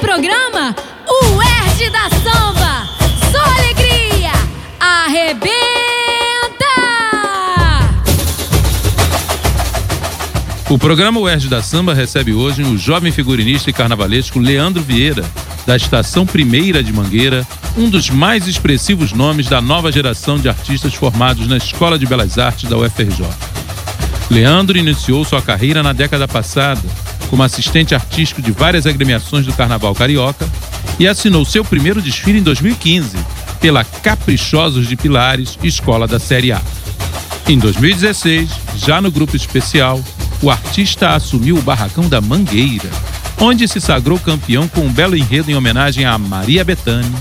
programa O Erd da Samba. Só alegria! Arrebenta! O programa UERJ da Samba recebe hoje o jovem figurinista e carnavalesco Leandro Vieira, da Estação Primeira de Mangueira, um dos mais expressivos nomes da nova geração de artistas formados na Escola de Belas Artes da UFRJ. Leandro iniciou sua carreira na década passada como assistente artístico de várias agremiações do Carnaval Carioca e assinou seu primeiro desfile em 2015 pela Caprichosos de Pilares, escola da Série A. Em 2016, já no grupo especial, o artista assumiu o Barracão da Mangueira, onde se sagrou campeão com um belo enredo em homenagem a Maria Bethânia,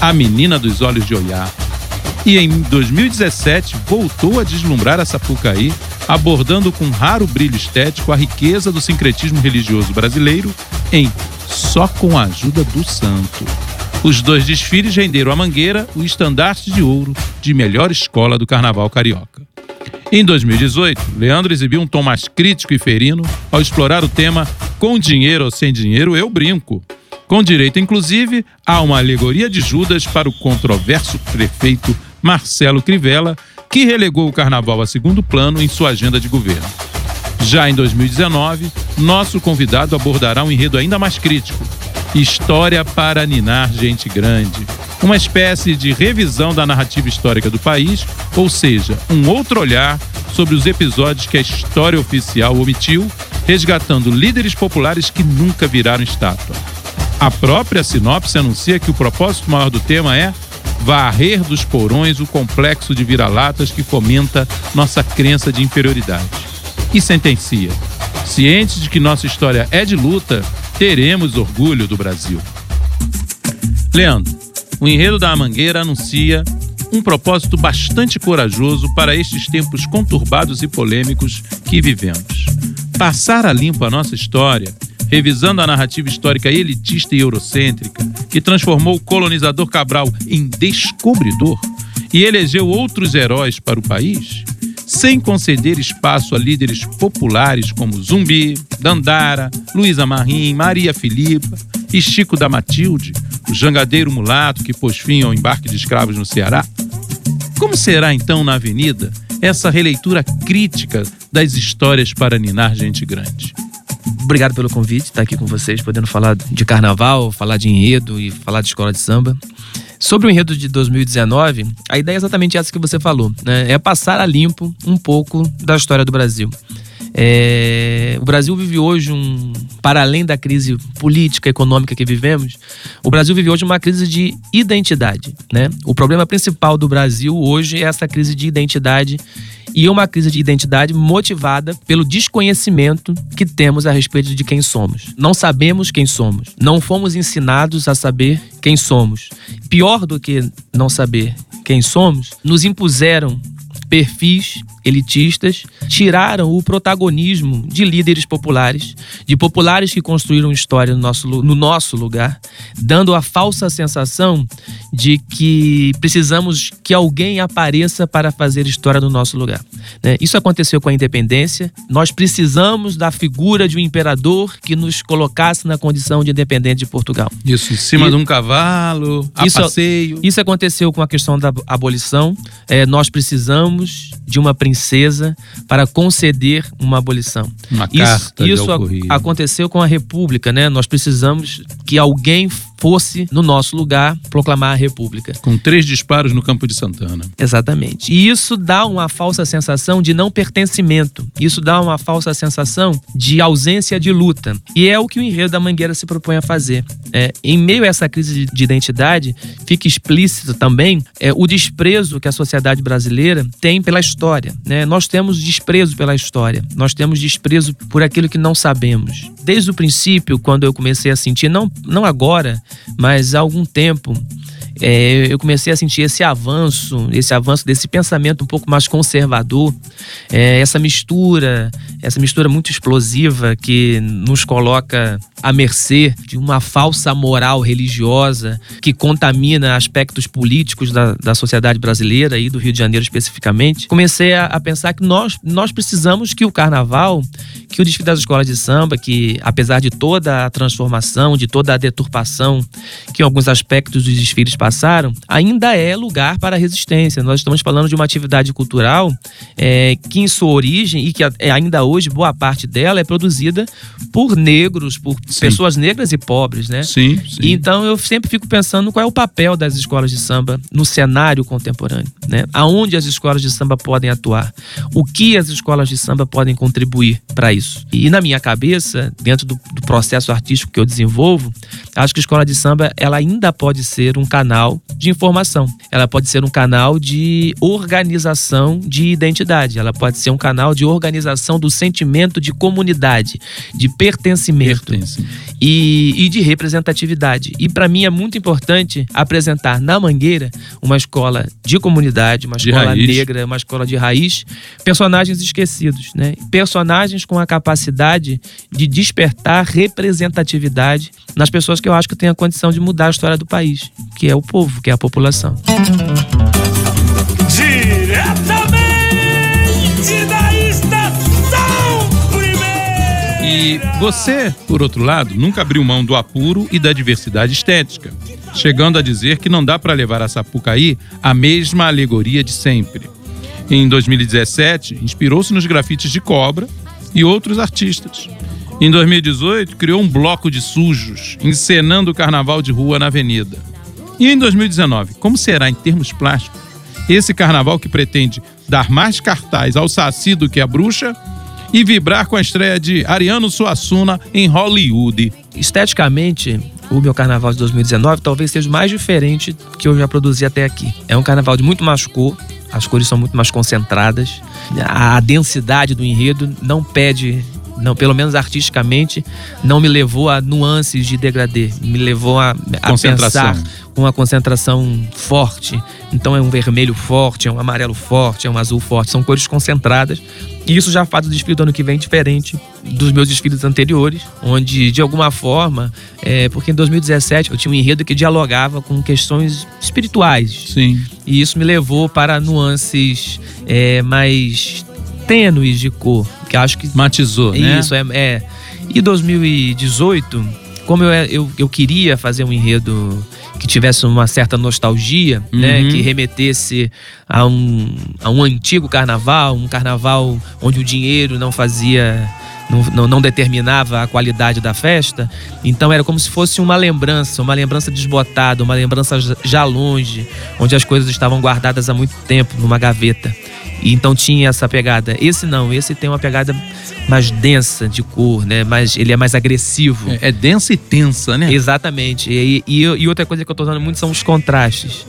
a menina dos olhos de olhar. E em 2017 voltou a deslumbrar a Sapucaí, abordando com raro brilho estético a riqueza do sincretismo religioso brasileiro em Só com a Ajuda do Santo. Os dois desfiles renderam à Mangueira o estandarte de ouro de melhor escola do carnaval carioca. Em 2018, Leandro exibiu um tom mais crítico e ferino ao explorar o tema Com dinheiro ou sem dinheiro, eu brinco. Com direito, inclusive, a uma alegoria de Judas para o controverso prefeito Marcelo Crivella, que relegou o carnaval a segundo plano em sua agenda de governo. Já em 2019, nosso convidado abordará um enredo ainda mais crítico: História para Ninar Gente Grande. Uma espécie de revisão da narrativa histórica do país, ou seja, um outro olhar sobre os episódios que a história oficial omitiu, resgatando líderes populares que nunca viraram estátua. A própria sinopse anuncia que o propósito maior do tema é varrer dos porões o complexo de vira-latas que fomenta nossa crença de inferioridade. E sentencia: cientes de que nossa história é de luta, teremos orgulho do Brasil. Leandro, o enredo da Mangueira anuncia um propósito bastante corajoso para estes tempos conturbados e polêmicos que vivemos. Passar a limpo a nossa história, revisando a narrativa histórica elitista e eurocêntrica, que transformou o colonizador Cabral em descobridor e elegeu outros heróis para o país, sem conceder espaço a líderes populares como Zumbi, Dandara, Luísa Marim, Maria Filipa e Chico da Matilde, o jangadeiro mulato que pôs fim ao embarque de escravos no Ceará? Como será então na Avenida essa releitura crítica das histórias para ninar gente grande? Obrigado pelo convite, estar aqui com vocês, podendo falar de carnaval, falar de enredo e falar de escola de samba. Sobre o enredo de 2019, a ideia é exatamente essa que você falou, né? É passar a limpo um pouco da história do Brasil. É, o Brasil vive hoje um, para além da crise política, econômica que vivemos, o Brasil vive hoje uma crise de identidade, né? O problema principal do Brasil hoje é essa crise de identidade e uma crise de identidade motivada pelo desconhecimento que temos a respeito de quem somos. Não sabemos quem somos, não fomos ensinados a saber quem somos. Pior do que não saber quem somos, nos impuseram perfis elitistas tiraram o protagonismo de líderes populares, de populares que construíram história no nosso, no nosso lugar, dando a falsa sensação de que precisamos que alguém apareça para fazer história no nosso lugar. Né? Isso aconteceu com a independência. Nós precisamos da figura de um imperador que nos colocasse na condição de independente de Portugal. Isso, em cima e, de um cavalo, a isso, passeio. Isso aconteceu com a questão da abolição. É, nós precisamos de uma princesa para conceder uma abolição. Uma isso, carta isso aconteceu com a República, né? Nós precisamos que alguém fosse, no nosso lugar, proclamar a República. Com três disparos no Campo de Santana. Exatamente. E isso dá uma falsa sensação de não pertencimento. Isso dá uma falsa sensação de ausência de luta. E é o que o enredo da Mangueira se propõe a fazer. É, em meio a essa crise de identidade, fica explícito também é, o desprezo que a sociedade brasileira tem pela história. Né? Nós temos desprezo pela história. Nós temos desprezo por aquilo que não sabemos. Desde o princípio, quando eu comecei a sentir, não, não agora, mas há algum tempo é, eu comecei a sentir esse avanço, esse avanço desse pensamento um pouco mais conservador, é, essa mistura, essa mistura muito explosiva que nos coloca à mercê de uma falsa moral religiosa que contamina aspectos políticos da, da sociedade brasileira e do Rio de Janeiro especificamente, comecei a, a pensar que nós, nós precisamos que o carnaval, que o desfile das escolas de samba, que apesar de toda a transformação, de toda a deturpação que em alguns aspectos dos desfiles passaram, ainda é lugar para resistência. Nós estamos falando de uma atividade cultural é, que em sua origem e que é, ainda hoje boa parte dela é produzida por negros, por sim. pessoas negras e pobres, né? Sim, sim. Então eu sempre fico pensando qual é o papel das escolas de samba no cenário contemporâneo, né? Aonde as escolas de samba podem atuar? O que as escolas de samba podem contribuir para isso? E na minha cabeça, dentro do, do processo artístico que eu desenvolvo, acho que a escola de samba ela ainda pode ser um canal de informação. Ela pode ser um canal de organização de identidade. Ela pode ser um canal de organização do sentimento de comunidade, de pertencimento e, e de representatividade. E para mim é muito importante apresentar na Mangueira uma escola de comunidade, uma escola negra, uma escola de raiz, personagens esquecidos, né? Personagens com a capacidade de despertar representatividade nas pessoas que eu acho que têm a condição de mudar a história do país, que é o povo, que é a população. Diretamente E você, por outro lado, nunca abriu mão do apuro e da diversidade estética, chegando a dizer que não dá para levar a Sapucaí a mesma alegoria de sempre. Em 2017, inspirou-se nos grafites de Cobra e outros artistas. Em 2018, criou um bloco de sujos, encenando o carnaval de rua na avenida. E em 2019, como será em termos plásticos? Esse carnaval que pretende dar mais cartaz ao Saci do que a bruxa e vibrar com a estreia de Ariano Suassuna em Hollywood. Esteticamente, o meu carnaval de 2019 talvez seja o mais diferente que eu já produzi até aqui. É um carnaval de muito mais cor, as cores são muito mais concentradas, a densidade do enredo não pede não, pelo menos artisticamente, não me levou a nuances de degradê, me levou a, a pensar com uma concentração forte. Então é um vermelho forte, é um amarelo forte, é um azul forte, são cores concentradas e isso já faz o desfile do ano que vem diferente dos meus desfiles anteriores, onde de alguma forma, é, porque em 2017 eu tinha um enredo que dialogava com questões espirituais. Sim. E isso me levou para nuances é, mais tênues de cor, que acho que matizou, né? Isso é, é. E 2018, como eu, eu, eu queria fazer um enredo que tivesse uma certa nostalgia, né, uhum. né? Que remetesse a um, a um antigo carnaval, um carnaval onde o dinheiro não fazia. Não, não, não, determinava a qualidade da festa, então era como se fosse uma lembrança, uma lembrança desbotada, uma lembrança já longe, onde as coisas estavam guardadas há muito tempo numa gaveta. E então tinha essa pegada. Esse não, esse tem uma pegada mais densa de cor, né? Mais, ele é mais agressivo. É, é densa e tensa, né? Exatamente. E, e, e, outra coisa que eu tô usando muito são os contrastes.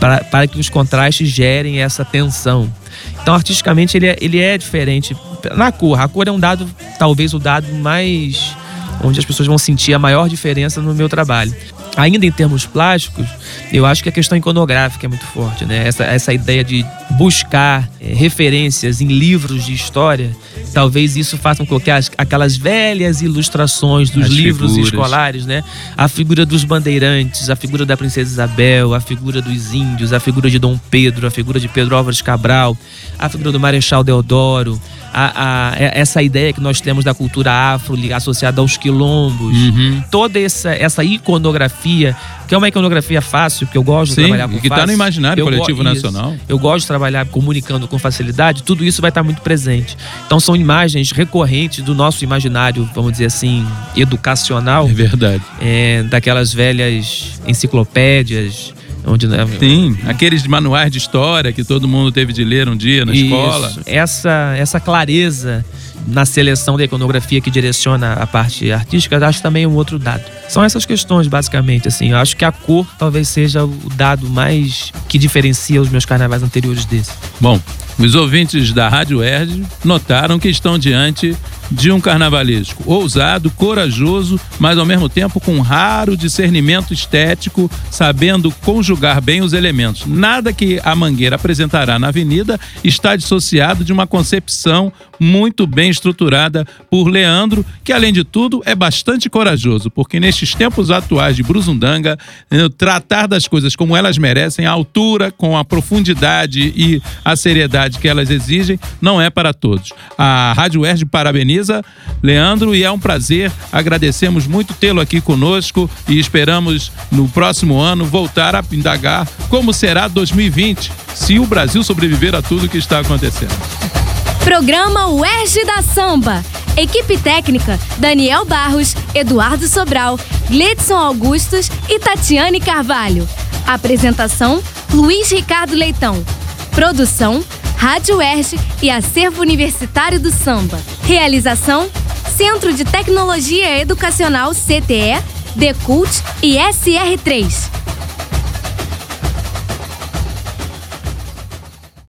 Para, para que os contrastes gerem essa tensão. Então, artisticamente, ele é, ele é diferente. Na cor, a cor é um dado, talvez o dado mais. onde as pessoas vão sentir a maior diferença no meu trabalho. Ainda em termos plásticos, eu acho que a questão iconográfica é muito forte, né? Essa, essa ideia de buscar é, referências em livros de história, talvez isso faça com que as, aquelas velhas ilustrações dos as livros figuras. escolares, né? A figura dos bandeirantes, a figura da princesa Isabel, a figura dos índios, a figura de Dom Pedro, a figura de Pedro Álvares Cabral, a figura do Marechal Deodoro, a, a, essa ideia que nós temos da cultura afro associada aos quilombos, uhum. toda essa, essa iconografia, que é uma iconografia fácil, que eu gosto Sim, de trabalhar com que está no imaginário coletivo nacional. Isso. Eu gosto de trabalhar comunicando com facilidade, tudo isso vai estar muito presente. Então são imagens recorrentes do nosso imaginário, vamos dizer assim, educacional. É verdade. É, daquelas velhas enciclopédias, Onde, né? Sim, aqueles manuais de história que todo mundo teve de ler um dia na Isso. escola. Essa, essa clareza na seleção da iconografia que direciona a parte artística, acho também um outro dado. São essas questões, basicamente, assim. Eu acho que a cor talvez seja o dado mais que diferencia os meus carnavais anteriores desse. Bom, Os ouvintes da Rádio Erd notaram que estão diante de um carnavalesco ousado, corajoso, mas ao mesmo tempo com raro discernimento estético, sabendo conjugar bem os elementos. Nada que a Mangueira apresentará na avenida está dissociado de uma concepção muito bem estruturada por Leandro, que além de tudo é bastante corajoso, porque nestes tempos atuais de Brusundanga, eh, tratar das coisas como elas merecem, a altura, com a profundidade e a seriedade que elas exigem, não é para todos. A Rádio Erd parabeniza Leandro, e é um prazer. Agradecemos muito tê-lo aqui conosco e esperamos no próximo ano voltar a indagar como será 2020, se o Brasil sobreviver a tudo que está acontecendo. Programa UERJ da Samba. Equipe técnica: Daniel Barros, Eduardo Sobral, Gledson Augustos e Tatiane Carvalho. Apresentação: Luiz Ricardo Leitão. Produção: Rádio UERJ e Acervo Universitário do Samba. Realização: Centro de Tecnologia Educacional CTE, Decult e SR3.